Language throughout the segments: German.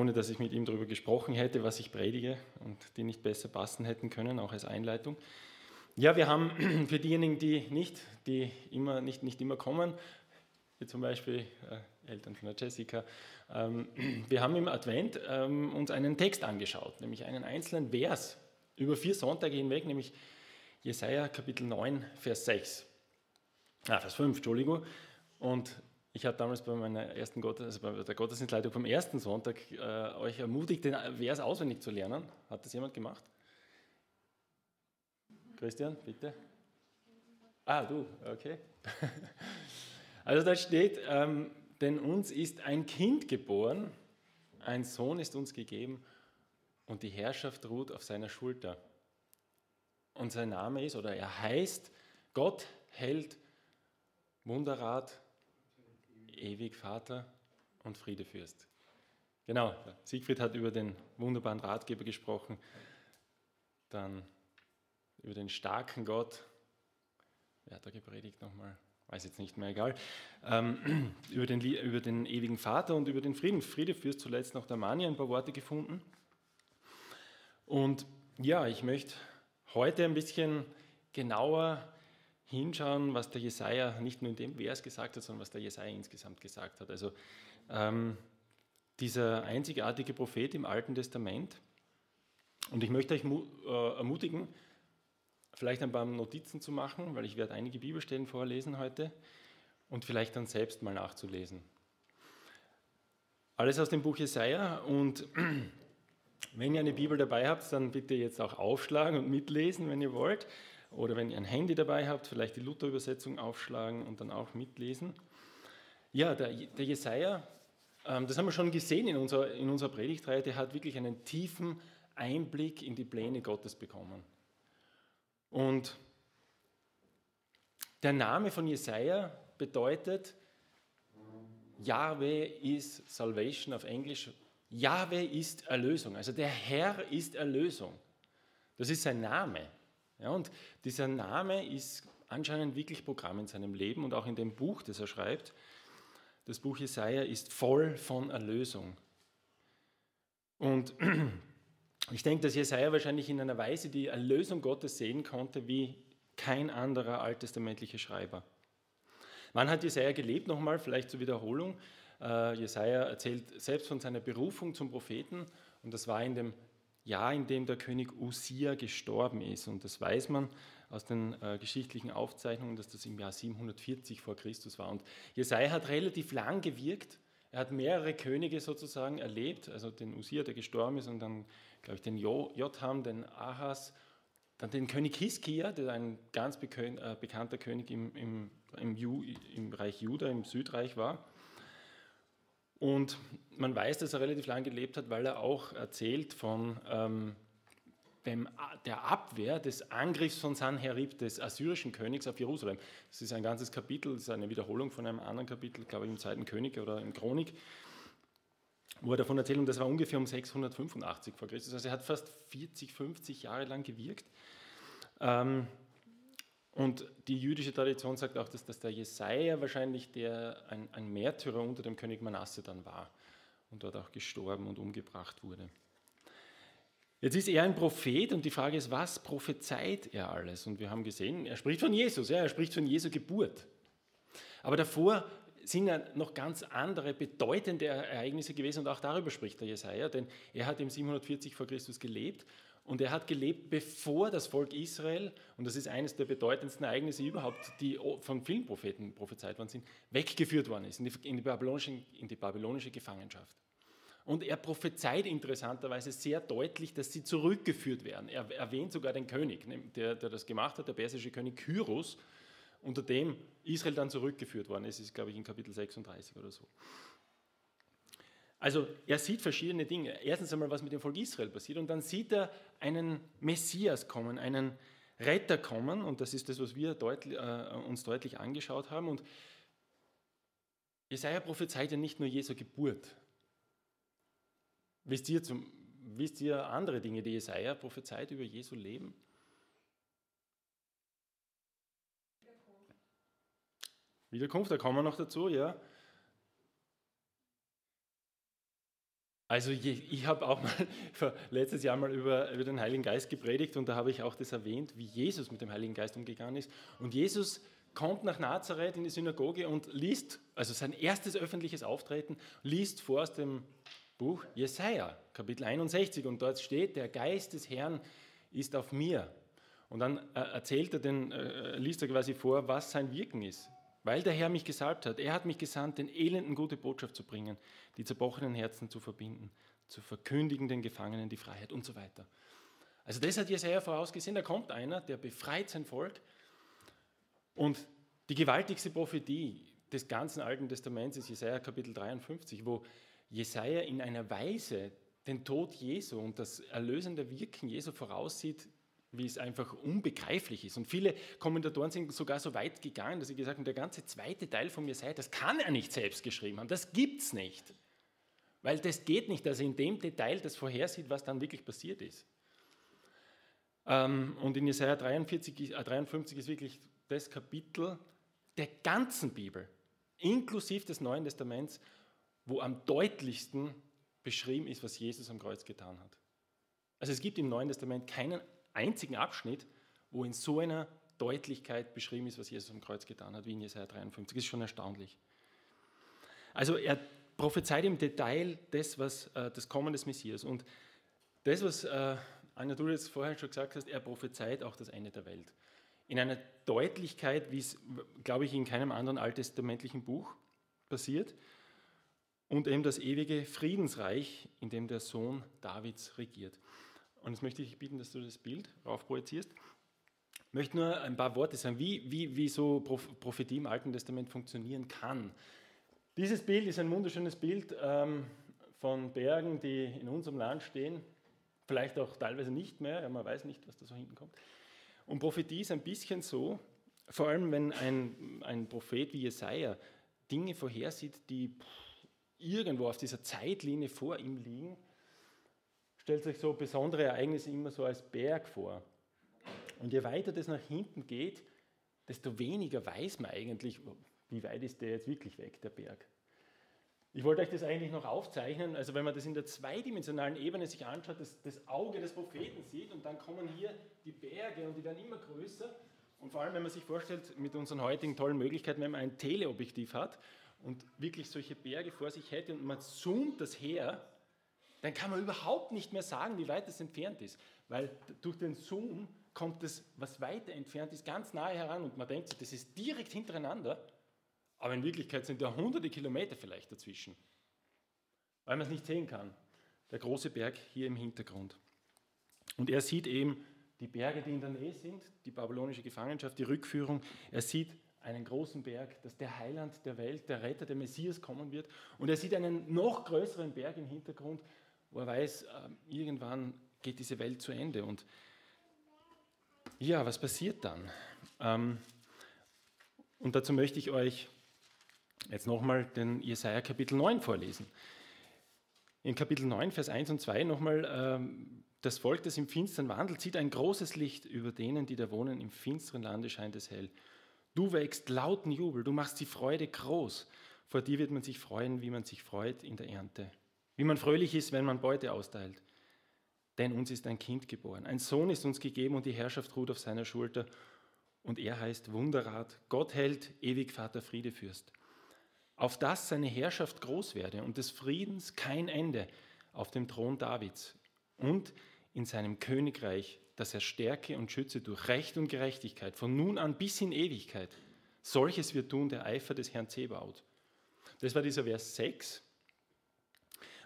ohne dass ich mit ihm darüber gesprochen hätte, was ich predige und die nicht besser passen hätten können, auch als Einleitung. Ja, wir haben für diejenigen, die nicht, die immer, nicht, nicht immer kommen, wie zum Beispiel äh, Eltern von der Jessica, ähm, wir haben im Advent ähm, uns einen Text angeschaut, nämlich einen einzelnen Vers über vier Sonntage hinweg, nämlich Jesaja Kapitel 9, Vers 6. Ah, Vers 5, Entschuldigung. Und ich habe damals bei meiner ersten Gottes, also bei der Gottesdienstleitung vom ersten Sonntag äh, euch ermutigt, den Vers auswendig zu lernen. Hat das jemand gemacht? Christian, bitte. Ah, du, okay. Also da steht, ähm, denn uns ist ein Kind geboren, ein Sohn ist uns gegeben und die Herrschaft ruht auf seiner Schulter. Und sein Name ist, oder er heißt, Gott hält Wunderrat, ewig Vater und Friedefürst. Genau, Siegfried hat über den wunderbaren Ratgeber gesprochen, dann über den starken Gott. Wer hat da gepredigt nochmal? Weiß jetzt nicht mehr, egal. Ähm, über, den, über den ewigen Vater und über den Frieden. Friedefürst zuletzt noch der Mania ein paar Worte gefunden. Und ja, ich möchte heute ein bisschen genauer hinschauen, was der Jesaja nicht nur in dem Vers gesagt hat, sondern was der Jesaja insgesamt gesagt hat. Also ähm, dieser einzigartige Prophet im Alten Testament. Und ich möchte euch äh, ermutigen, vielleicht ein paar Notizen zu machen, weil ich werde einige Bibelstellen vorlesen heute und vielleicht dann selbst mal nachzulesen. Alles aus dem Buch Jesaja und wenn ihr eine Bibel dabei habt, dann bitte jetzt auch aufschlagen und mitlesen, wenn ihr wollt. Oder wenn ihr ein Handy dabei habt, vielleicht die Luther-Übersetzung aufschlagen und dann auch mitlesen. Ja, der, der Jesaja, ähm, das haben wir schon gesehen in unserer, in unserer Predigtreihe, der hat wirklich einen tiefen Einblick in die Pläne Gottes bekommen. Und der Name von Jesaja bedeutet, Yahweh ist Salvation auf Englisch. Yahweh ist Erlösung. Also der Herr ist Erlösung. Das ist sein Name. Ja, und dieser Name ist anscheinend wirklich Programm in seinem Leben und auch in dem Buch, das er schreibt. Das Buch Jesaja ist voll von Erlösung. Und ich denke, dass Jesaja wahrscheinlich in einer Weise die Erlösung Gottes sehen konnte, wie kein anderer alttestamentlicher Schreiber. Wann hat Jesaja gelebt? Nochmal, vielleicht zur Wiederholung. Uh, Jesaja erzählt selbst von seiner Berufung zum Propheten und das war in dem Jahr, in dem der König Usia gestorben ist. Und das weiß man aus den äh, geschichtlichen Aufzeichnungen, dass das im Jahr 740 vor Christus war. Und Jesaja hat relativ lang gewirkt. Er hat mehrere Könige sozusagen erlebt, also den Usia, der gestorben ist, und dann, glaube ich, den Jotham, den Ahas, dann den König Hiskia, der ein ganz äh, bekannter König im, im, im, im Reich Juda, im Südreich war. Und man weiß, dass er relativ lange gelebt hat, weil er auch erzählt von ähm, dem, der Abwehr des Angriffs von Sanherib, des assyrischen Königs auf Jerusalem. Das ist ein ganzes Kapitel, das ist eine Wiederholung von einem anderen Kapitel, glaube ich, im Zweiten König oder im Chronik, wo er davon erzählt, und das war ungefähr um 685 vor Christus. Also er hat fast 40, 50 Jahre lang gewirkt. Ähm, und die jüdische Tradition sagt auch, dass, dass der Jesaja wahrscheinlich der, ein, ein Märtyrer unter dem König Manasse dann war und dort auch gestorben und umgebracht wurde. Jetzt ist er ein Prophet und die Frage ist, was prophezeit er alles? Und wir haben gesehen, er spricht von Jesus, ja, er spricht von Jesu Geburt. Aber davor sind ja noch ganz andere bedeutende Ereignisse gewesen und auch darüber spricht der Jesaja, denn er hat im 740 vor Christus gelebt und er hat gelebt, bevor das Volk Israel, und das ist eines der bedeutendsten Ereignisse überhaupt, die von vielen Propheten prophezeit worden sind, weggeführt worden ist in die, in die, babylonische, in die babylonische Gefangenschaft. Und er prophezeit interessanterweise sehr deutlich, dass sie zurückgeführt werden. Er erwähnt sogar den König, der, der das gemacht hat, der persische König Kyros, unter dem Israel dann zurückgeführt worden ist. Das ist, glaube ich, in Kapitel 36 oder so. Also er sieht verschiedene Dinge. Erstens einmal, was mit dem Volk Israel passiert und dann sieht er einen Messias kommen, einen Retter kommen und das ist das, was wir deutlich, äh, uns deutlich angeschaut haben. Und Jesaja prophezeit ja nicht nur Jesu Geburt. Wisst ihr, zum, wisst ihr andere Dinge, die Jesaja prophezeit über Jesu Leben? Wiederkunft. Da kommen wir noch dazu, ja. Also ich habe auch mal letztes Jahr mal über, über den Heiligen Geist gepredigt und da habe ich auch das erwähnt, wie Jesus mit dem Heiligen Geist umgegangen ist. Und Jesus kommt nach Nazareth in die Synagoge und liest, also sein erstes öffentliches Auftreten, liest vor aus dem Buch Jesaja, Kapitel 61. Und dort steht, der Geist des Herrn ist auf mir. Und dann äh, erzählt er den, äh, liest er quasi vor, was sein Wirken ist. Weil der Herr mich gesalbt hat. Er hat mich gesandt, den Elenden gute Botschaft zu bringen, die zerbrochenen Herzen zu verbinden, zu verkündigen den Gefangenen die Freiheit und so weiter. Also das hat Jesaja vorausgesehen. Da kommt einer, der befreit sein Volk. Und die gewaltigste Prophetie des ganzen Alten Testaments ist Jesaja Kapitel 53, wo Jesaja in einer Weise den Tod Jesu und das erlösende Wirken Jesu voraussieht, wie es einfach unbegreiflich ist. Und viele Kommentatoren sind sogar so weit gegangen, dass sie gesagt haben, der ganze zweite Teil von mir sei, das kann er nicht selbst geschrieben haben, das gibt es nicht. Weil das geht nicht, dass er in dem Detail das vorhersieht, was dann wirklich passiert ist. Ähm, und in Jesaja 43, 53 ist wirklich das Kapitel der ganzen Bibel, inklusive des Neuen Testaments, wo am deutlichsten beschrieben ist, was Jesus am Kreuz getan hat. Also es gibt im Neuen Testament keinen einzigen Abschnitt, wo in so einer Deutlichkeit beschrieben ist, was Jesus am Kreuz getan hat, wie in Jesaja 53. Das ist schon erstaunlich. Also er prophezeit im Detail das, was äh, das Kommen des Messias. Und das, was äh, Anja, du jetzt vorher schon gesagt hast, er prophezeit auch das Ende der Welt. In einer Deutlichkeit, wie es, glaube ich, in keinem anderen alttestamentlichen Buch passiert. Und eben das ewige Friedensreich, in dem der Sohn Davids regiert. Und jetzt möchte ich bitten, dass du das Bild raufprojizierst. Ich möchte nur ein paar Worte sagen, wie, wie, wie so Prophetie im Alten Testament funktionieren kann. Dieses Bild ist ein wunderschönes Bild ähm, von Bergen, die in unserem Land stehen, vielleicht auch teilweise nicht mehr, ja, man weiß nicht, was da so hinten kommt. Und Prophetie ist ein bisschen so, vor allem wenn ein, ein Prophet wie Jesaja Dinge vorhersieht, die irgendwo auf dieser Zeitlinie vor ihm liegen, stellt sich so besondere Ereignisse immer so als Berg vor. Und je weiter das nach hinten geht, desto weniger weiß man eigentlich, wie weit ist der jetzt wirklich weg, der Berg. Ich wollte euch das eigentlich noch aufzeichnen. Also wenn man das in der zweidimensionalen Ebene sich anschaut, das, das Auge des Propheten sieht und dann kommen hier die Berge und die werden immer größer. Und vor allem, wenn man sich vorstellt, mit unseren heutigen tollen Möglichkeiten, wenn man ein Teleobjektiv hat und wirklich solche Berge vor sich hätte und man zoomt das her, dann kann man überhaupt nicht mehr sagen, wie weit es entfernt ist. Weil durch den Zoom kommt das, was weiter entfernt ist, ganz nahe heran und man denkt das ist direkt hintereinander, aber in Wirklichkeit sind da hunderte Kilometer vielleicht dazwischen, weil man es nicht sehen kann. Der große Berg hier im Hintergrund. Und er sieht eben die Berge, die in der Nähe sind, die babylonische Gefangenschaft, die Rückführung. Er sieht einen großen Berg, dass der Heiland der Welt, der Retter, der Messias kommen wird. Und er sieht einen noch größeren Berg im Hintergrund, wo er weiß, ähm, irgendwann geht diese Welt zu Ende. Und ja, was passiert dann? Ähm, und dazu möchte ich euch jetzt nochmal den Jesaja Kapitel 9 vorlesen. In Kapitel 9, Vers 1 und 2 nochmal, ähm, das Volk, das im Finstern wandelt, sieht ein großes Licht über denen, die da wohnen. Im finsteren Lande scheint es hell. Du wächst lauten Jubel, du machst die Freude groß. Vor dir wird man sich freuen, wie man sich freut in der Ernte. Wie man fröhlich ist, wenn man Beute austeilt. Denn uns ist ein Kind geboren. Ein Sohn ist uns gegeben und die Herrschaft ruht auf seiner Schulter. Und er heißt Wunderrat, Gott hält, ewig Vater, Friedefürst. Auf dass seine Herrschaft groß werde und des Friedens kein Ende auf dem Thron Davids und in seinem Königreich, dass er stärke und schütze durch Recht und Gerechtigkeit von nun an bis in Ewigkeit. Solches wird tun der Eifer des Herrn Zebaut. Das war dieser Vers 6.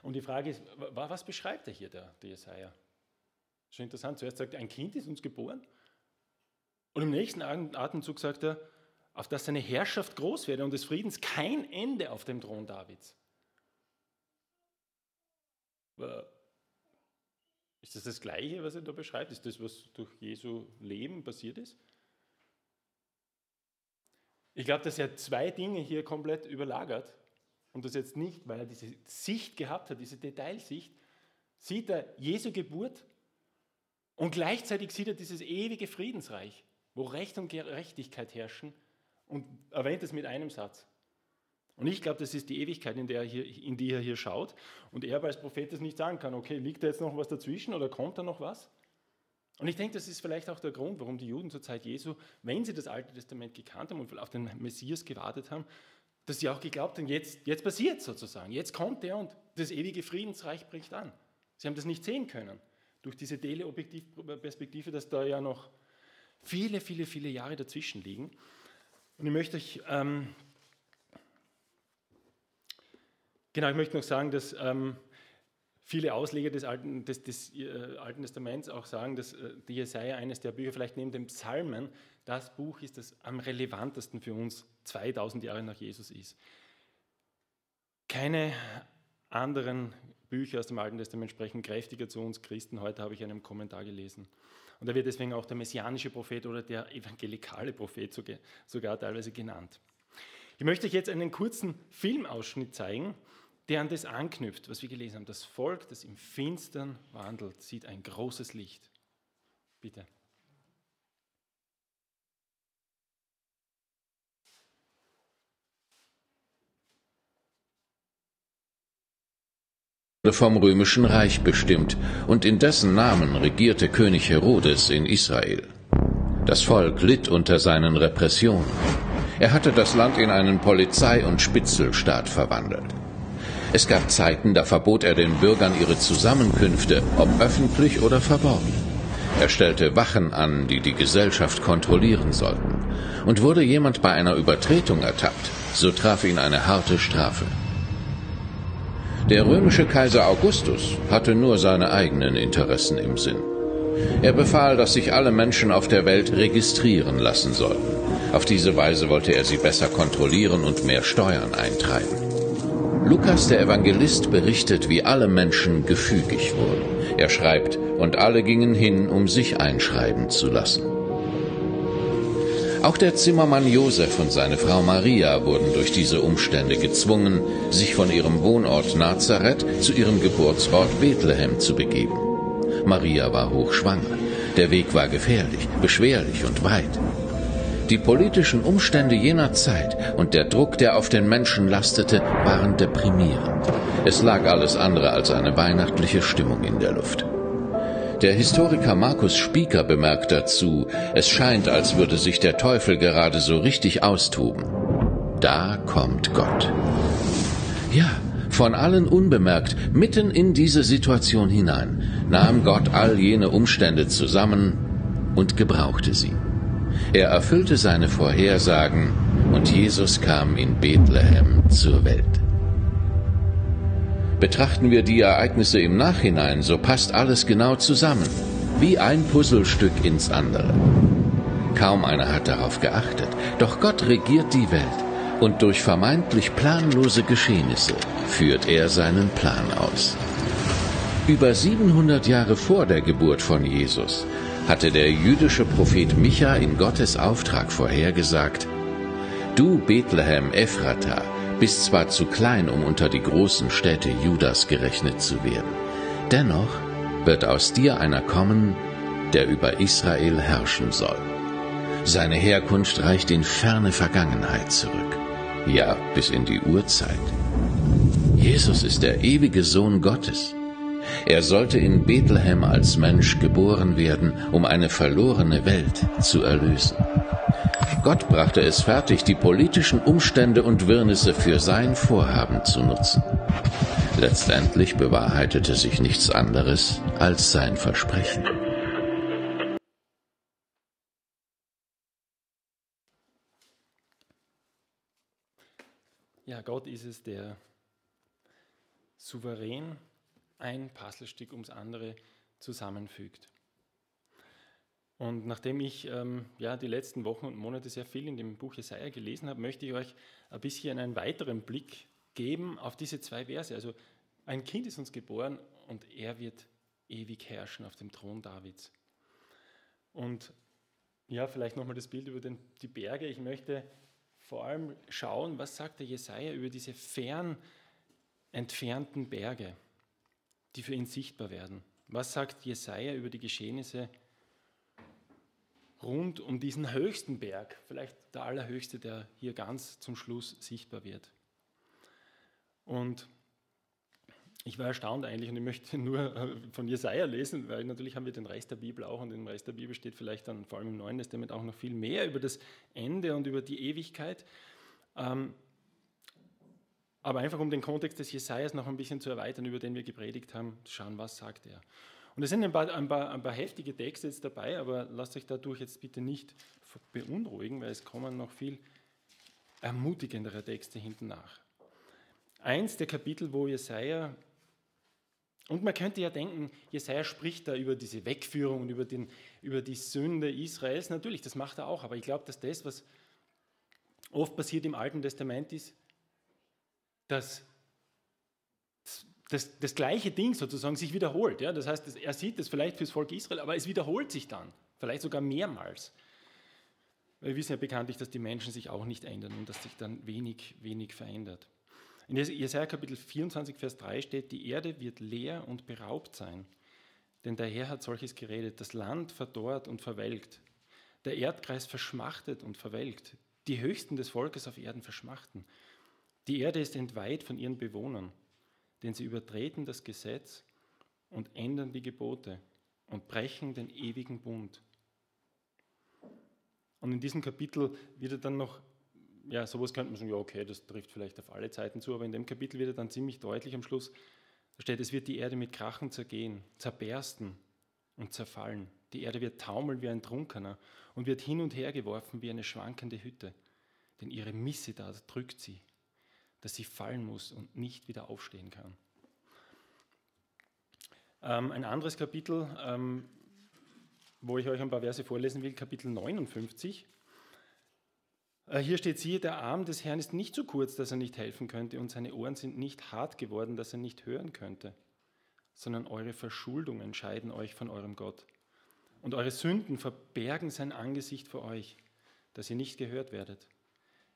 Und die Frage ist, was beschreibt er hier, der, der Jesaja? Schon interessant. Zuerst sagt er, ein Kind ist uns geboren. Und im nächsten Atemzug sagt er, auf dass seine Herrschaft groß werde und des Friedens kein Ende auf dem Thron Davids. Ist das das Gleiche, was er da beschreibt? Ist das, was durch Jesu Leben passiert ist? Ich glaube, dass er zwei Dinge hier komplett überlagert. Und das jetzt nicht, weil er diese Sicht gehabt hat, diese Detailsicht, sieht er Jesu Geburt und gleichzeitig sieht er dieses ewige Friedensreich, wo Recht und Gerechtigkeit herrschen und erwähnt es mit einem Satz. Und ich glaube, das ist die Ewigkeit, in, er hier, in die er hier schaut. Und er als Prophet das nicht sagen kann, okay, liegt da jetzt noch was dazwischen oder kommt da noch was? Und ich denke, das ist vielleicht auch der Grund, warum die Juden zur Zeit Jesu, wenn sie das Alte Testament gekannt haben und auf den Messias gewartet haben, dass sie auch geglaubt haben, jetzt, jetzt passiert sozusagen, jetzt kommt er und das ewige Friedensreich bricht an. Sie haben das nicht sehen können durch diese Teleobjektivperspektive, dass da ja noch viele, viele, viele Jahre dazwischen liegen. Und ich möchte euch, ähm, genau, ich möchte noch sagen, dass ähm, viele Ausleger des Alten, des, des äh, Alten, Testaments auch sagen, dass äh, die Jesaja eines der Bücher, vielleicht neben dem Psalmen, das Buch ist, das am relevantesten für uns 2000 Jahre nach Jesus ist. Keine anderen Bücher aus dem Alten Testament sprechen kräftiger zu uns Christen. Heute habe ich einen Kommentar gelesen. Und da wird deswegen auch der messianische Prophet oder der evangelikale Prophet sogar, teilweise genannt. Ich möchte euch jetzt einen kurzen Filmausschnitt zeigen, der an das anknüpft, was wir gelesen haben. Das Volk, das im Finstern wandelt, sieht ein großes Licht. Bitte. Vom römischen Reich bestimmt, und in dessen Namen regierte König Herodes in Israel. Das Volk litt unter seinen Repressionen. Er hatte das Land in einen Polizei- und Spitzelstaat verwandelt. Es gab Zeiten, da verbot er den Bürgern ihre Zusammenkünfte, ob öffentlich oder verborgen. Er stellte Wachen an, die die Gesellschaft kontrollieren sollten. Und wurde jemand bei einer Übertretung ertappt, so traf ihn eine harte Strafe. Der römische Kaiser Augustus hatte nur seine eigenen Interessen im Sinn. Er befahl, dass sich alle Menschen auf der Welt registrieren lassen sollten. Auf diese Weise wollte er sie besser kontrollieren und mehr Steuern eintreiben. Lukas der Evangelist berichtet, wie alle Menschen gefügig wurden. Er schreibt, und alle gingen hin, um sich einschreiben zu lassen. Auch der Zimmermann Josef und seine Frau Maria wurden durch diese Umstände gezwungen, sich von ihrem Wohnort Nazareth zu ihrem Geburtsort Bethlehem zu begeben. Maria war hochschwanger. Der Weg war gefährlich, beschwerlich und weit. Die politischen Umstände jener Zeit und der Druck, der auf den Menschen lastete, waren deprimierend. Es lag alles andere als eine weihnachtliche Stimmung in der Luft. Der Historiker Markus Spieker bemerkt dazu, es scheint, als würde sich der Teufel gerade so richtig austoben. Da kommt Gott. Ja, von allen unbemerkt, mitten in diese Situation hinein, nahm Gott all jene Umstände zusammen und gebrauchte sie. Er erfüllte seine Vorhersagen und Jesus kam in Bethlehem zur Welt. Betrachten wir die Ereignisse im Nachhinein, so passt alles genau zusammen, wie ein Puzzlestück ins andere. Kaum einer hat darauf geachtet, doch Gott regiert die Welt und durch vermeintlich planlose Geschehnisse führt er seinen Plan aus. Über 700 Jahre vor der Geburt von Jesus hatte der jüdische Prophet Micha in Gottes Auftrag vorhergesagt, Du Bethlehem Ephrata, bist zwar zu klein, um unter die großen Städte Judas gerechnet zu werden, dennoch wird aus dir einer kommen, der über Israel herrschen soll. Seine Herkunft reicht in ferne Vergangenheit zurück, ja bis in die Urzeit. Jesus ist der ewige Sohn Gottes. Er sollte in Bethlehem als Mensch geboren werden, um eine verlorene Welt zu erlösen. Gott brachte es fertig, die politischen Umstände und Wirrnisse für sein Vorhaben zu nutzen. Letztendlich bewahrheitete sich nichts anderes als sein Versprechen. Ja, Gott ist es, der souverän ein Puzzlestück ums andere zusammenfügt. Und nachdem ich ähm, ja, die letzten Wochen und Monate sehr viel in dem Buch Jesaja gelesen habe, möchte ich euch ein bisschen einen weiteren Blick geben auf diese zwei Verse. Also ein Kind ist uns geboren und er wird ewig herrschen auf dem Thron Davids. Und ja, vielleicht nochmal das Bild über den, die Berge. Ich möchte vor allem schauen, was sagt der Jesaja über diese fern entfernten Berge, die für ihn sichtbar werden. Was sagt Jesaja über die Geschehnisse rund um diesen höchsten Berg, vielleicht der allerhöchste, der hier ganz zum Schluss sichtbar wird. Und ich war erstaunt eigentlich und ich möchte nur äh, von Jesaja lesen, weil natürlich haben wir den Rest der Bibel auch und im Rest der Bibel steht vielleicht dann vor allem im Neuen Testament auch noch viel mehr über das Ende und über die Ewigkeit. Ähm, aber einfach um den Kontext des Jesajas noch ein bisschen zu erweitern, über den wir gepredigt haben, schauen, was sagt er. Und es sind ein paar, ein, paar, ein paar heftige Texte jetzt dabei, aber lasst euch dadurch jetzt bitte nicht beunruhigen, weil es kommen noch viel ermutigendere Texte hinten nach. Eins der Kapitel, wo Jesaja und man könnte ja denken, Jesaja spricht da über diese Wegführung und über, den, über die Sünde Israels. Natürlich, das macht er auch, aber ich glaube, dass das, was oft passiert im Alten Testament, ist, dass das, das gleiche Ding sozusagen sich wiederholt. Ja? Das heißt, er sieht es vielleicht fürs Volk Israel, aber es wiederholt sich dann, vielleicht sogar mehrmals. Wir wissen ja bekanntlich, dass die Menschen sich auch nicht ändern und dass sich dann wenig, wenig verändert. In Jesaja Kapitel 24, Vers 3 steht, die Erde wird leer und beraubt sein, denn der Herr hat solches geredet, das Land verdorrt und verwelkt, der Erdkreis verschmachtet und verwelkt, die Höchsten des Volkes auf Erden verschmachten. Die Erde ist entweiht von ihren Bewohnern, denn sie übertreten das Gesetz und ändern die Gebote und brechen den ewigen Bund. Und in diesem Kapitel wird er dann noch ja, sowas könnte man sagen, ja, okay, das trifft vielleicht auf alle Zeiten zu, aber in dem Kapitel wird er dann ziemlich deutlich am Schluss, da steht, es wird die Erde mit Krachen zergehen, zerbersten und zerfallen. Die Erde wird taumeln wie ein Trunkener und wird hin und her geworfen wie eine schwankende Hütte, denn ihre Missetat drückt sie, dass sie fallen muss und nicht wieder aufstehen kann. Ähm, ein anderes Kapitel, ähm, wo ich euch ein paar Verse vorlesen will, Kapitel 59. Äh, hier steht, siehe, der Arm des Herrn ist nicht so kurz, dass er nicht helfen könnte, und seine Ohren sind nicht hart geworden, dass er nicht hören könnte, sondern eure Verschuldungen scheiden euch von eurem Gott. Und eure Sünden verbergen sein Angesicht vor euch, dass ihr nicht gehört werdet.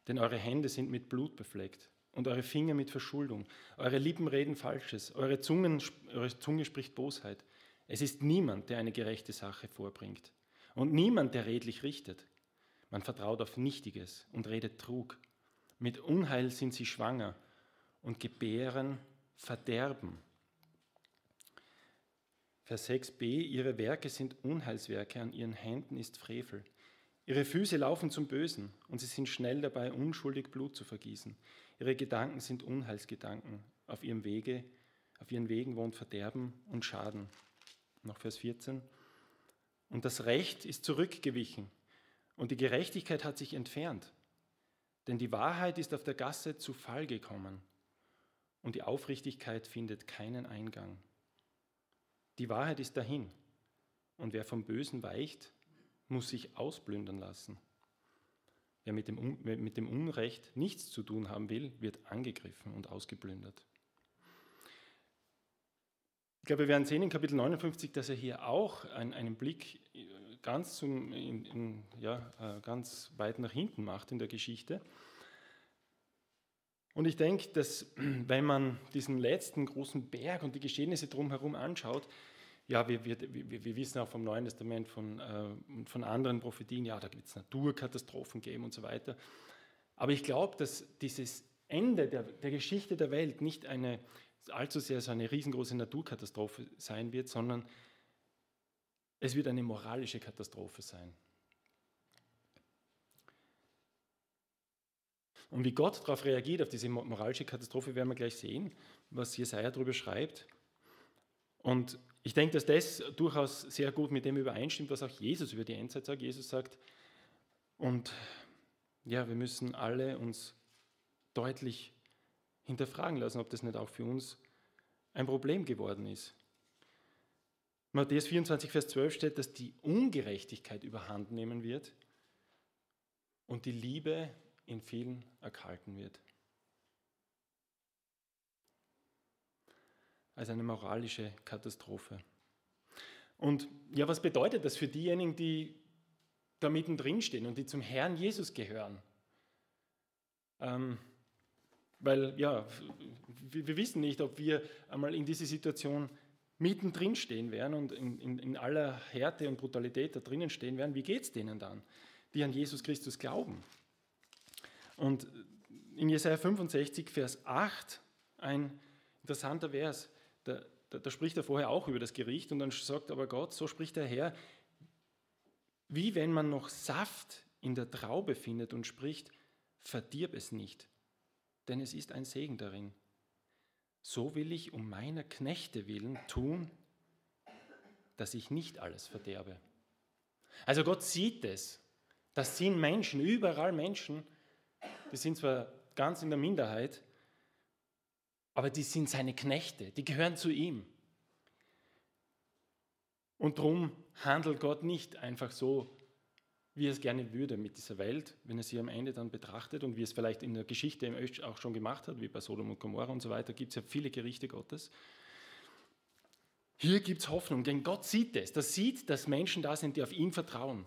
Denn eure Hände sind mit Blut befleckt und eure Finger mit Verschuldung. Eure Lippen reden Falsches, eure, Zungen, eure Zunge spricht Bosheit. Es ist niemand, der eine gerechte Sache vorbringt und niemand, der redlich richtet. Man vertraut auf Nichtiges und redet Trug. Mit Unheil sind sie schwanger und gebären Verderben. Vers 6b, ihre Werke sind Unheilswerke, an ihren Händen ist Frevel. Ihre Füße laufen zum Bösen und sie sind schnell dabei, unschuldig Blut zu vergießen. Ihre Gedanken sind Unheilsgedanken. Auf ihrem Wege, auf ihren Wegen wohnt Verderben und Schaden. Noch Vers 14. Und das Recht ist zurückgewichen und die Gerechtigkeit hat sich entfernt. Denn die Wahrheit ist auf der Gasse zu Fall gekommen und die Aufrichtigkeit findet keinen Eingang. Die Wahrheit ist dahin und wer vom Bösen weicht, muss sich ausplündern lassen. Wer mit dem, mit dem Unrecht nichts zu tun haben will, wird angegriffen und ausgeplündert. Ich glaube, wir werden sehen in Kapitel 59, dass er hier auch einen Blick ganz, zum, in, in, ja, äh, ganz weit nach hinten macht in der Geschichte. Und ich denke, dass wenn man diesen letzten großen Berg und die Geschehnisse drumherum anschaut, ja, wir, wir, wir, wir wissen auch vom Neuen Testament, von, äh, von anderen Prophetien, ja, da wird es Naturkatastrophen geben und so weiter. Aber ich glaube, dass dieses Ende der, der Geschichte der Welt nicht eine allzu sehr so eine riesengroße Naturkatastrophe sein wird, sondern es wird eine moralische Katastrophe sein. Und wie Gott darauf reagiert, auf diese moralische Katastrophe, werden wir gleich sehen, was Jesaja darüber schreibt. Und ich denke, dass das durchaus sehr gut mit dem übereinstimmt, was auch Jesus über die Endzeit sagt. Jesus sagt, und ja, wir müssen alle uns deutlich hinterfragen lassen, ob das nicht auch für uns ein Problem geworden ist. Matthäus 24, Vers 12 steht, dass die Ungerechtigkeit überhand nehmen wird und die Liebe in vielen erkalten wird. Also eine moralische Katastrophe. Und ja, was bedeutet das für diejenigen, die da mittendrin stehen und die zum Herrn Jesus gehören? Ähm, weil ja, wir, wir wissen nicht, ob wir einmal in diese Situation mittendrin stehen werden und in, in, in aller Härte und Brutalität da drinnen stehen werden, wie geht es denen dann, die an Jesus Christus glauben? Und in Jesaja 65, Vers 8 ein interessanter Vers. Da, da, da, spricht er vorher auch über das Gericht und dann sagt aber Gott, so spricht der Herr, wie wenn man noch Saft in der Traube findet und spricht, verdirb es nicht, denn es ist ein Segen darin. So will ich um meiner Knechte willen tun, dass ich nicht alles verderbe. Also Gott sieht es. Das sind Menschen, überall Menschen, die sind zwar ganz in der Minderheit, aber die sind seine Knechte, die gehören zu ihm. Und darum handelt Gott nicht einfach so, wie er es gerne würde mit dieser Welt, wenn er sie am Ende dann betrachtet und wie es vielleicht in der Geschichte auch schon gemacht hat, wie bei Sodom und Gomorra und so weiter, gibt es ja viele Gerichte Gottes. Hier gibt es Hoffnung, denn Gott sieht es. Das sieht, dass Menschen da sind, die auf ihn vertrauen.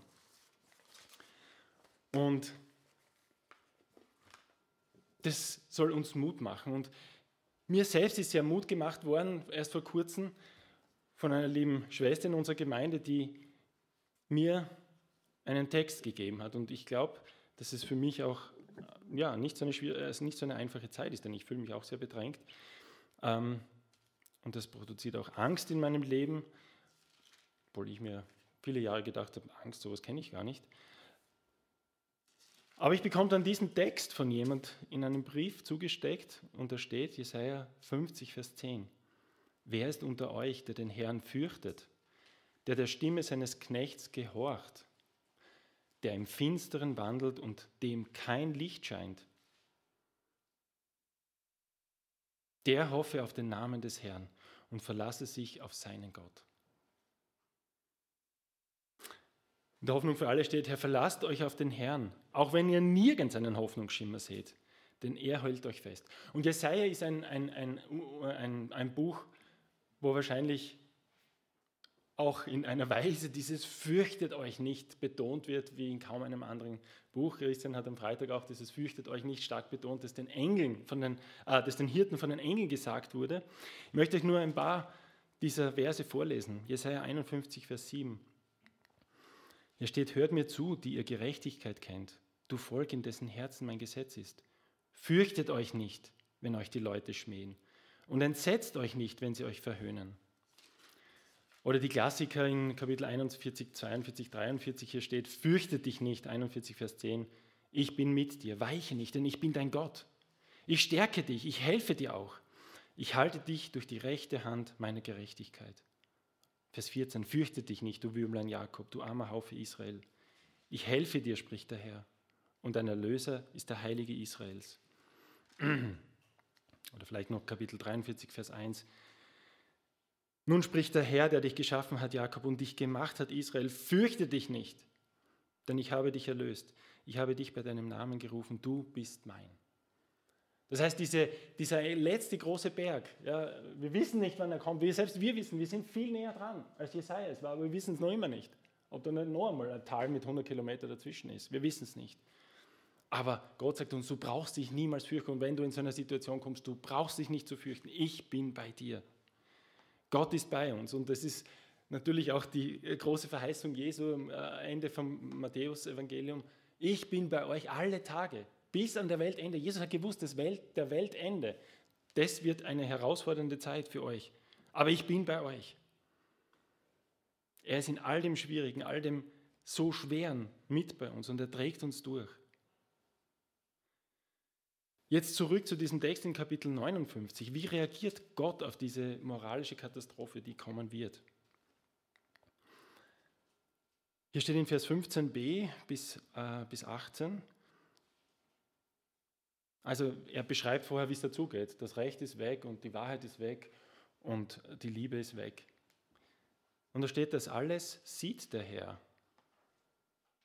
Und das soll uns Mut machen. Und mir selbst ist ja Mut gemacht worden, erst vor kurzem, von einer lieben Schwester in unserer Gemeinde, die mir einen Text gegeben hat. Und ich glaube, dass es für mich auch ja, nicht, so eine, also nicht so eine einfache Zeit ist, denn ich fühle mich auch sehr bedrängt. Ähm, und das produziert auch Angst in meinem Leben, obwohl ich mir viele Jahre gedacht habe, Angst, sowas kenne ich gar nicht. Aber ich bekomme dann diesen Text von jemand in einem Brief zugesteckt und da steht Jesaja 50, Vers 10. Wer ist unter euch, der den Herrn fürchtet, der der Stimme seines Knechts gehorcht? der im Finsteren wandelt und dem kein Licht scheint. Der hoffe auf den Namen des Herrn und verlasse sich auf seinen Gott. In der Hoffnung für alle steht, Herr, verlasst euch auf den Herrn, auch wenn ihr nirgends einen Hoffnungsschimmer seht, denn er hält euch fest. Und Jesaja ist ein, ein, ein, ein, ein Buch, wo wahrscheinlich auch in einer Weise dieses Fürchtet euch nicht betont wird, wie in kaum einem anderen Buch. Christian hat am Freitag auch dieses Fürchtet euch nicht stark betont, das den Engeln von den, äh, das den Hirten von den Engeln gesagt wurde. Ich möchte euch nur ein paar dieser Verse vorlesen. Jesaja 51, Vers 7. Hier steht: Hört mir zu, die ihr Gerechtigkeit kennt, du Volk, in dessen Herzen mein Gesetz ist. Fürchtet euch nicht, wenn euch die Leute schmähen, und entsetzt euch nicht, wenn sie euch verhöhnen. Oder die Klassiker in Kapitel 41, 42, 43, hier steht, fürchte dich nicht, 41, Vers 10, ich bin mit dir, weiche nicht, denn ich bin dein Gott. Ich stärke dich, ich helfe dir auch. Ich halte dich durch die rechte Hand meiner Gerechtigkeit. Vers 14, fürchte dich nicht, du Würmlein Jakob, du armer Haufe Israel. Ich helfe dir, spricht der Herr, und dein Erlöser ist der Heilige Israels. Oder vielleicht noch Kapitel 43, Vers 1, nun spricht der Herr, der dich geschaffen hat, Jakob, und dich gemacht hat, Israel, fürchte dich nicht, denn ich habe dich erlöst. Ich habe dich bei deinem Namen gerufen, du bist mein. Das heißt, diese, dieser letzte große Berg, ja, wir wissen nicht, wann er kommt. Wir, selbst wir wissen, wir sind viel näher dran, als Jesaja es war, aber wir wissen es noch immer nicht. Ob da nicht noch einmal ein Tal mit 100 Kilometern dazwischen ist. Wir wissen es nicht. Aber Gott sagt uns, du brauchst dich niemals fürchten. Und wenn du in so eine Situation kommst, du brauchst dich nicht zu fürchten. Ich bin bei dir. Gott ist bei uns. Und das ist natürlich auch die große Verheißung Jesu am äh, Ende vom Matthäus-Evangelium. Ich bin bei euch alle Tage, bis an der Weltende. Jesus hat gewusst, das Welt, der Weltende, das wird eine herausfordernde Zeit für euch. Aber ich bin bei euch. Er ist in all dem Schwierigen, all dem so Schweren mit bei uns und er trägt uns durch. Jetzt zurück zu diesem Text in Kapitel 59. Wie reagiert Gott auf diese moralische Katastrophe, die kommen wird? Hier steht in Vers 15b bis, äh, bis 18. Also er beschreibt vorher, wie es dazugeht. Das Recht ist weg und die Wahrheit ist weg und die Liebe ist weg. Und da steht, das alles sieht der Herr.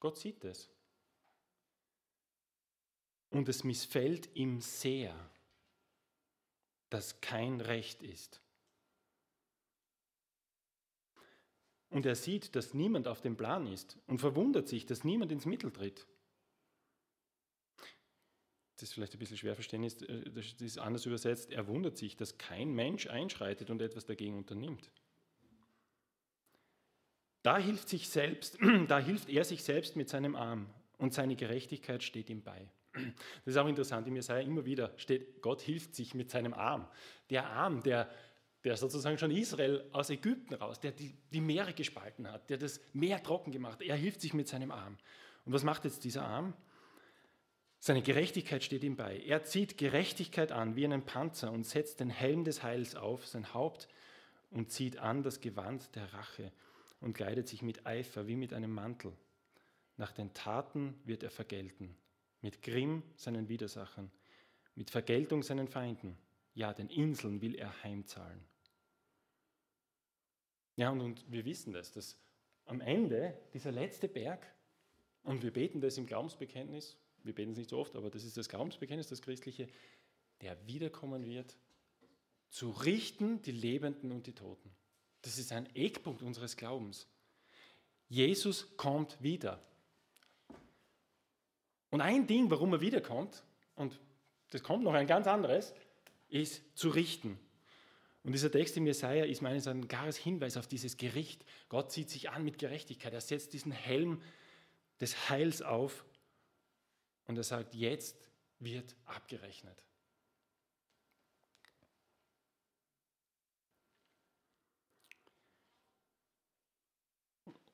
Gott sieht es und es missfällt ihm sehr, dass kein Recht ist. Und er sieht, dass niemand auf dem Plan ist und verwundert sich, dass niemand ins Mittel tritt. Das ist vielleicht ein bisschen schwer verstehen, äh, das ist anders übersetzt. Er wundert sich, dass kein Mensch einschreitet und etwas dagegen unternimmt. Da hilft, sich selbst, da hilft er sich selbst mit seinem Arm und seine Gerechtigkeit steht ihm bei. Das ist auch interessant, im Jesaja immer wieder steht, Gott hilft sich mit seinem Arm. Der Arm, der, der sozusagen schon Israel aus Ägypten raus, der die, die Meere gespalten hat, der das Meer trocken gemacht hat, er hilft sich mit seinem Arm. Und was macht jetzt dieser Arm? Seine Gerechtigkeit steht ihm bei. Er zieht Gerechtigkeit an wie einen Panzer und setzt den Helm des Heils auf sein Haupt und zieht an das Gewand der Rache und kleidet sich mit Eifer wie mit einem Mantel. Nach den Taten wird er vergelten, mit Grimm seinen Widersachern, mit Vergeltung seinen Feinden. Ja, den Inseln will er heimzahlen. Ja, und, und wir wissen das, dass am Ende dieser letzte Berg, und wir beten das im Glaubensbekenntnis, wir beten es nicht so oft, aber das ist das Glaubensbekenntnis, das christliche, der wiederkommen wird, zu richten die Lebenden und die Toten. Das ist ein Eckpunkt unseres Glaubens. Jesus kommt wieder. Und ein Ding, warum er wiederkommt, und das kommt noch ein ganz anderes, ist zu richten. Und dieser Text im Jesaja ist meines Erachtens ein klares Hinweis auf dieses Gericht. Gott zieht sich an mit Gerechtigkeit. Er setzt diesen Helm des Heils auf und er sagt, jetzt wird abgerechnet.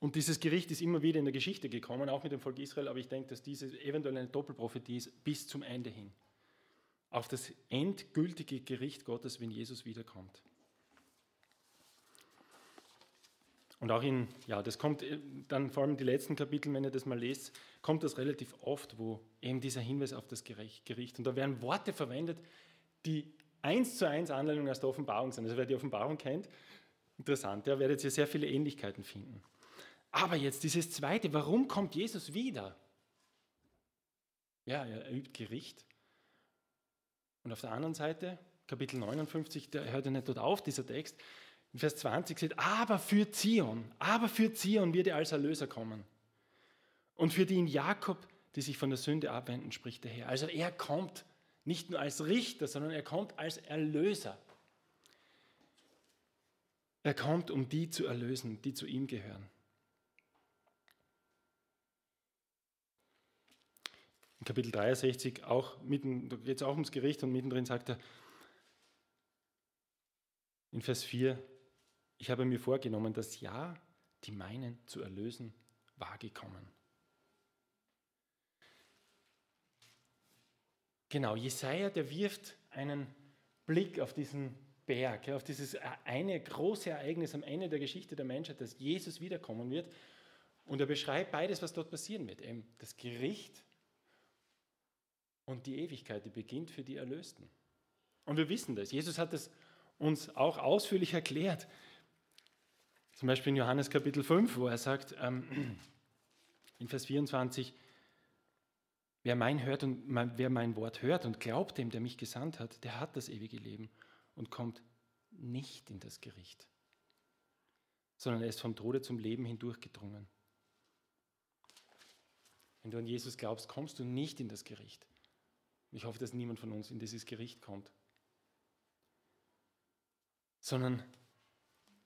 Und dieses Gericht ist immer wieder in der Geschichte gekommen, auch mit dem Volk Israel, aber ich denke, dass diese eventuell eine Doppelprophetie ist bis zum Ende hin. Auf das endgültige Gericht Gottes, wenn Jesus wiederkommt. Und auch in, ja, das kommt äh, dann vor allem in die letzten Kapitel, wenn ihr das mal lest, kommt das relativ oft, wo eben dieser Hinweis auf das Gericht. Und da werden Worte verwendet, die eins zu eins Anleitungen aus der Offenbarung sind. Also wer die Offenbarung kennt, interessant, da werdet ihr sehr viele Ähnlichkeiten finden. Aber jetzt dieses Zweite, warum kommt Jesus wieder? Ja, er übt Gericht. Und auf der anderen Seite, Kapitel 59, da hört er nicht dort auf, dieser Text. In Vers 20 steht, aber für Zion, aber für Zion wird er als Erlöser kommen. Und für die in Jakob, die sich von der Sünde abwenden, spricht der Herr. Also er kommt nicht nur als Richter, sondern er kommt als Erlöser. Er kommt, um die zu erlösen, die zu ihm gehören. in Kapitel 63 auch mitten, da geht es auch ums Gericht und mittendrin sagt er in Vers 4, ich habe mir vorgenommen, das Ja, die meinen zu erlösen, war gekommen. Genau, Jesaja, der wirft einen Blick auf diesen Berg, auf dieses eine große Ereignis am Ende der Geschichte der Menschheit, dass Jesus wiederkommen wird. Und er beschreibt beides, was dort passieren wird. Eben das Gericht und die Ewigkeit, die beginnt für die Erlösten. Und wir wissen das. Jesus hat es uns auch ausführlich erklärt. Zum Beispiel in Johannes Kapitel 5, wo er sagt, ähm, in Vers 24, wer mein, hört und, wer mein Wort hört und glaubt dem, der mich gesandt hat, der hat das ewige Leben und kommt nicht in das Gericht, sondern er ist vom Tode zum Leben hindurchgedrungen. Wenn du an Jesus glaubst, kommst du nicht in das Gericht. Ich hoffe, dass niemand von uns in dieses Gericht kommt. Sondern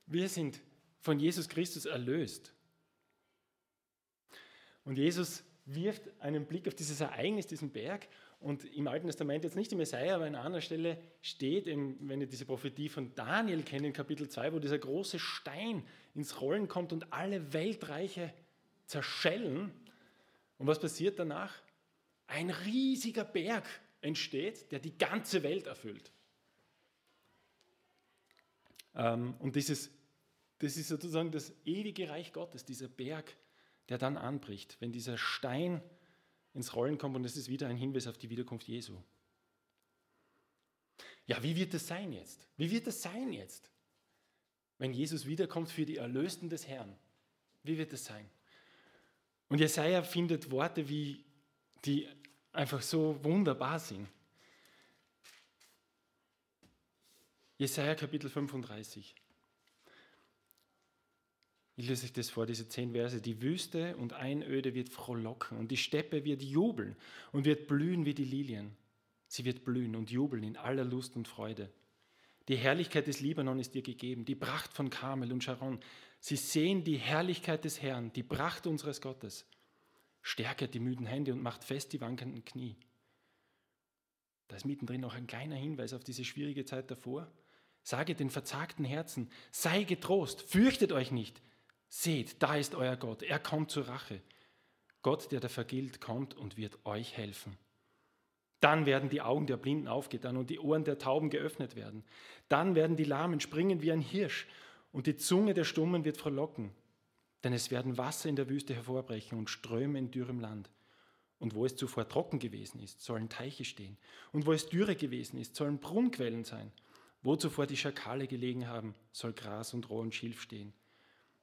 wir sind von Jesus Christus erlöst. Und Jesus wirft einen Blick auf dieses Ereignis, diesen Berg. Und im Alten Testament, jetzt nicht im Messiah, aber an einer Stelle steht, wenn ihr diese Prophetie von Daniel kennt, in Kapitel 2, wo dieser große Stein ins Rollen kommt und alle Weltreiche zerschellen. Und was passiert danach? ein riesiger Berg entsteht, der die ganze Welt erfüllt. Ähm, und dieses, das ist sozusagen das ewige Reich Gottes, dieser Berg, der dann anbricht, wenn dieser Stein ins Rollen kommt und es ist wieder ein Hinweis auf die Wiederkunft Jesu. Ja, wie wird das sein jetzt? Wie wird das sein jetzt, wenn Jesus wiederkommt für die Erlösten des Herrn? Wie wird das sein? Und Jesaja findet Worte wie die einfach so wunderbar sind. Jesaja Kapitel 35. Ich lese euch das vor, diese zehn Verse. Die Wüste und Einöde wird frohlocken und die Steppe wird jubeln und wird blühen wie die Lilien. Sie wird blühen und jubeln in aller Lust und Freude. Die Herrlichkeit des Libanon ist ihr gegeben, die Pracht von Karmel und Sharon. Sie sehen die Herrlichkeit des Herrn, die Pracht unseres Gottes. Stärket die müden Hände und macht fest die wankenden Knie. Da ist mittendrin noch ein kleiner Hinweis auf diese schwierige Zeit davor. Sage den verzagten Herzen, sei getrost, fürchtet euch nicht. Seht, da ist euer Gott, er kommt zur Rache. Gott, der da vergilt, kommt und wird euch helfen. Dann werden die Augen der Blinden aufgetan und die Ohren der Tauben geöffnet werden. Dann werden die Lahmen springen wie ein Hirsch und die Zunge der Stummen wird frohlocken. Denn es werden Wasser in der Wüste hervorbrechen und Ströme in dürrem Land. Und wo es zuvor trocken gewesen ist, sollen Teiche stehen. Und wo es Dürre gewesen ist, sollen Brunnenquellen sein. Wo zuvor die Schakale gelegen haben, soll Gras und Roh und Schilf stehen.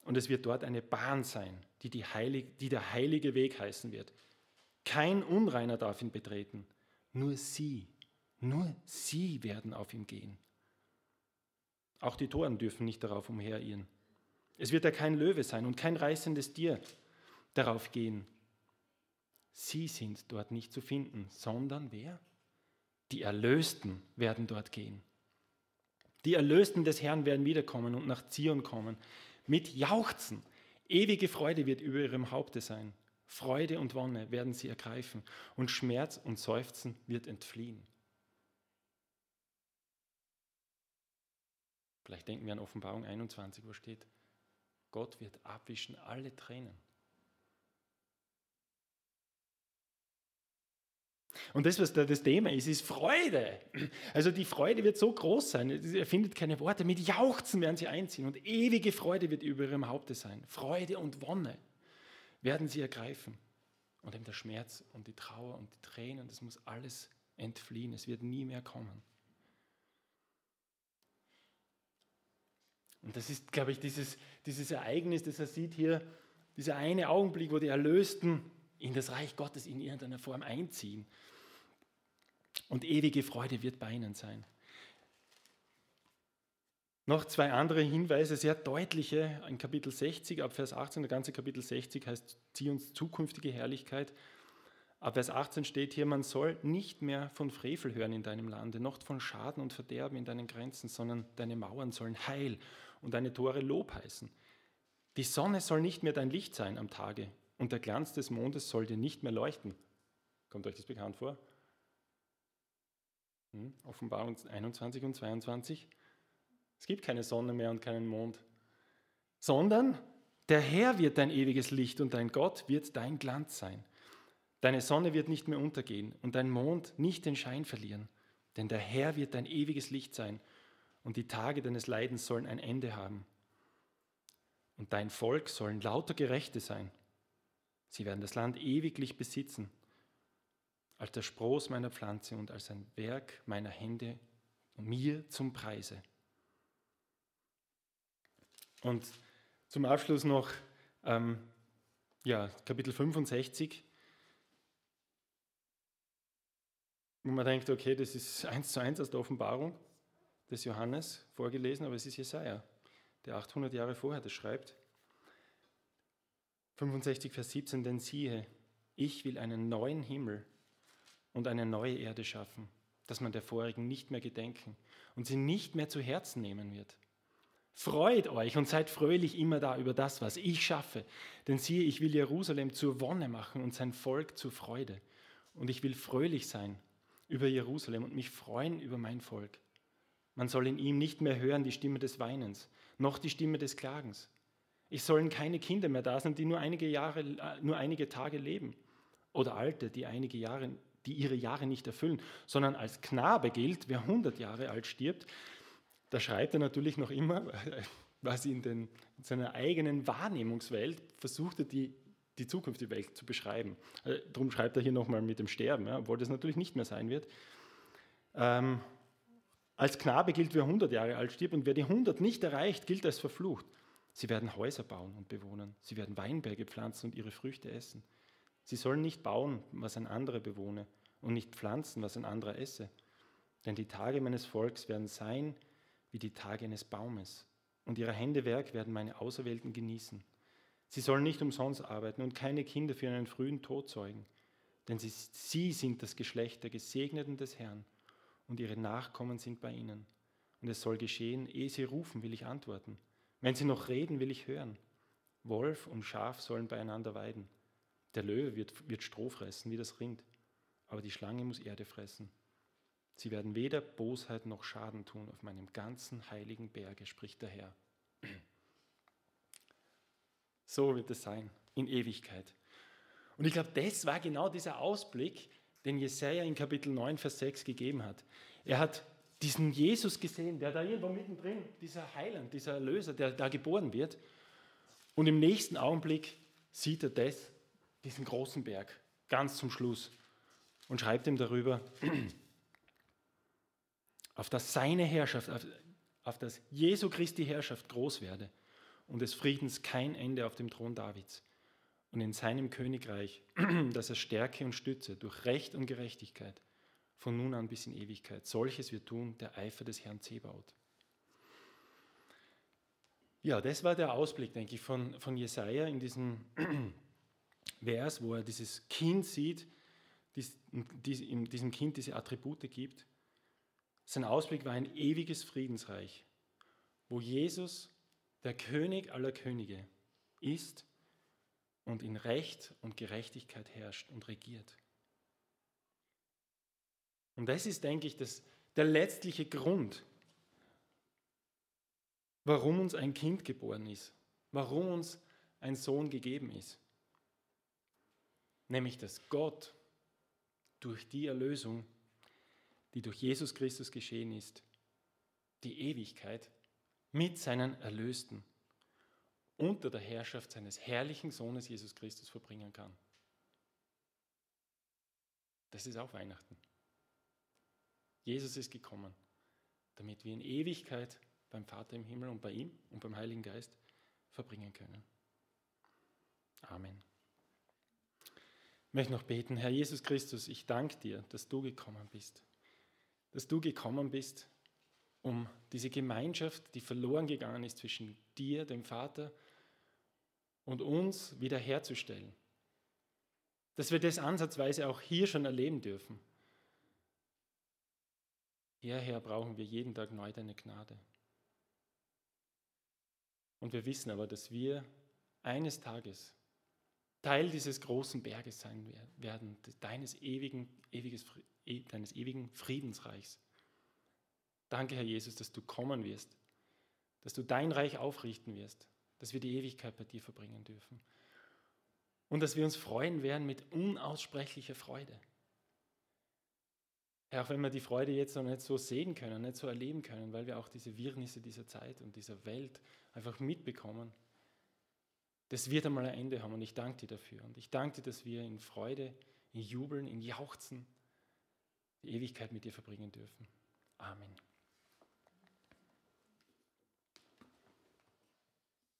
Und es wird dort eine Bahn sein, die, die, Heilig, die der heilige Weg heißen wird. Kein Unreiner darf ihn betreten. Nur sie, nur sie werden auf ihm gehen. Auch die Toren dürfen nicht darauf umherirren. Es wird ja kein Löwe sein und kein reißendes Tier darauf gehen. Sie sind dort nicht zu finden, sondern wer? Die Erlösten werden dort gehen. Die Erlösten des Herrn werden wiederkommen und nach Zion kommen. Mit Jauchzen. Ewige Freude wird über ihrem Haupte sein. Freude und Wonne werden sie ergreifen und Schmerz und Seufzen wird entfliehen. Vielleicht denken wir an Offenbarung 21, wo steht, Gott wird abwischen alle Tränen. Und das, was da das Thema ist, ist Freude. Also die Freude wird so groß sein, er findet keine Worte, mit Jauchzen werden sie einziehen und ewige Freude wird über ihrem Haupte sein. Freude und Wonne werden sie ergreifen. Und eben der Schmerz und die Trauer und die Tränen, das muss alles entfliehen. Es wird nie mehr kommen. Und das ist, glaube ich, dieses, dieses Ereignis, das er sieht hier, dieser eine Augenblick, wo die Erlösten in das Reich Gottes in irgendeiner Form einziehen. Und ewige Freude wird bei ihnen sein. Noch zwei andere Hinweise, sehr deutliche, in Kapitel 60, ab Vers 18, der ganze Kapitel 60 heißt, zieh uns zukünftige Herrlichkeit. Ab Vers 18 steht hier, man soll nicht mehr von Frevel hören in deinem Lande, noch von Schaden und Verderben in deinen Grenzen, sondern deine Mauern sollen Heil und deine Tore Lob heißen. Die Sonne soll nicht mehr dein Licht sein am Tage und der Glanz des Mondes soll dir nicht mehr leuchten. Kommt euch das bekannt vor? Hm? Offenbarung 21 und 22. Es gibt keine Sonne mehr und keinen Mond, sondern der Herr wird dein ewiges Licht und dein Gott wird dein Glanz sein. Deine Sonne wird nicht mehr untergehen und dein Mond nicht den Schein verlieren, denn der Herr wird dein ewiges Licht sein und die Tage deines Leidens sollen ein Ende haben. Und dein Volk sollen lauter Gerechte sein. Sie werden das Land ewiglich besitzen, als der Spross meiner Pflanze und als ein Werk meiner Hände mir zum Preise. Und zum Abschluss noch ähm, ja, Kapitel 65, wo man denkt, okay, das ist eins zu eins aus der Offenbarung des Johannes vorgelesen, aber es ist Jesaja, der 800 Jahre vorher das schreibt. 65, Vers 17, denn siehe, ich will einen neuen Himmel und eine neue Erde schaffen, dass man der vorigen nicht mehr gedenken und sie nicht mehr zu Herzen nehmen wird. Freut euch und seid fröhlich immer da über das, was ich schaffe. Denn siehe, ich will Jerusalem zur Wonne machen und sein Volk zur Freude. Und ich will fröhlich sein über Jerusalem und mich freuen über mein Volk. Man soll in ihm nicht mehr hören die Stimme des Weinens, noch die Stimme des Klagens. Es sollen keine Kinder mehr da sein, die nur einige, Jahre, äh, nur einige Tage leben. Oder Alte, die, einige Jahre, die ihre Jahre nicht erfüllen, sondern als Knabe gilt, wer 100 Jahre alt stirbt, da schreibt er natürlich noch immer, was in, den, in seiner eigenen Wahrnehmungswelt versucht er, die, die zukünftige Welt zu beschreiben. Also, darum schreibt er hier nochmal mit dem Sterben, ja, obwohl das natürlich nicht mehr sein wird. Ähm, als Knabe gilt, wer 100 Jahre alt stirbt und wer die 100 nicht erreicht, gilt als verflucht. Sie werden Häuser bauen und bewohnen. Sie werden Weinberge pflanzen und ihre Früchte essen. Sie sollen nicht bauen, was ein anderer bewohne, und nicht pflanzen, was ein anderer esse. Denn die Tage meines Volks werden sein wie die Tage eines Baumes, und ihre Hände Werk werden meine Auserwählten genießen. Sie sollen nicht umsonst arbeiten und keine Kinder für einen frühen Tod zeugen, denn sie, sie sind das Geschlecht der Gesegneten des Herrn, und ihre Nachkommen sind bei ihnen. Und es soll geschehen, ehe sie rufen, will ich antworten. Wenn sie noch reden, will ich hören. Wolf und Schaf sollen beieinander weiden. Der Löwe wird, wird Stroh fressen wie das Rind, aber die Schlange muss Erde fressen. Sie werden weder Bosheit noch Schaden tun auf meinem ganzen heiligen Berge, spricht der Herr. So wird es sein in Ewigkeit. Und ich glaube, das war genau dieser Ausblick, den Jesaja in Kapitel 9, Vers 6 gegeben hat. Er hat diesen Jesus gesehen, der da irgendwo mittendrin, dieser Heiland, dieser Erlöser, der da geboren wird. Und im nächsten Augenblick sieht er das, diesen großen Berg, ganz zum Schluss und schreibt ihm darüber, auf dass seine Herrschaft, auf, auf dass Jesu Christi Herrschaft groß werde und des Friedens kein Ende auf dem Thron Davids und in seinem Königreich, dass er Stärke und Stütze durch Recht und Gerechtigkeit von nun an bis in Ewigkeit. Solches wird tun der Eifer des Herrn Zebaut. Ja, das war der Ausblick, denke ich, von, von Jesaja in diesem Vers, wo er dieses Kind sieht, dies, dies, diesem Kind diese Attribute gibt. Sein Ausblick war ein ewiges Friedensreich, wo Jesus, der König aller Könige, ist und in Recht und Gerechtigkeit herrscht und regiert. Und das ist, denke ich, das, der letztliche Grund, warum uns ein Kind geboren ist, warum uns ein Sohn gegeben ist. Nämlich, dass Gott durch die Erlösung, die durch Jesus Christus geschehen ist, die Ewigkeit mit seinen Erlösten unter der Herrschaft seines herrlichen Sohnes Jesus Christus verbringen kann. Das ist auch Weihnachten. Jesus ist gekommen, damit wir in Ewigkeit beim Vater im Himmel und bei ihm und beim Heiligen Geist verbringen können. Amen. Ich möchte noch beten, Herr Jesus Christus, ich danke dir, dass du gekommen bist. Dass du gekommen bist, um diese Gemeinschaft, die verloren gegangen ist zwischen dir, dem Vater, und uns wiederherzustellen. Dass wir das ansatzweise auch hier schon erleben dürfen. Hierher brauchen wir jeden Tag neu deine Gnade. Und wir wissen aber, dass wir eines Tages Teil dieses großen Berges sein werden, deines ewigen, ewiges, e, deines ewigen Friedensreichs. Danke, Herr Jesus, dass du kommen wirst, dass du dein Reich aufrichten wirst, dass wir die Ewigkeit bei dir verbringen dürfen und dass wir uns freuen werden mit unaussprechlicher Freude. Auch wenn wir die Freude jetzt noch nicht so sehen können, nicht so erleben können, weil wir auch diese Wirrnisse dieser Zeit und dieser Welt einfach mitbekommen, das wird einmal ein Ende haben und ich danke dir dafür. Und ich danke dir, dass wir in Freude, in Jubeln, in Jauchzen die Ewigkeit mit dir verbringen dürfen. Amen.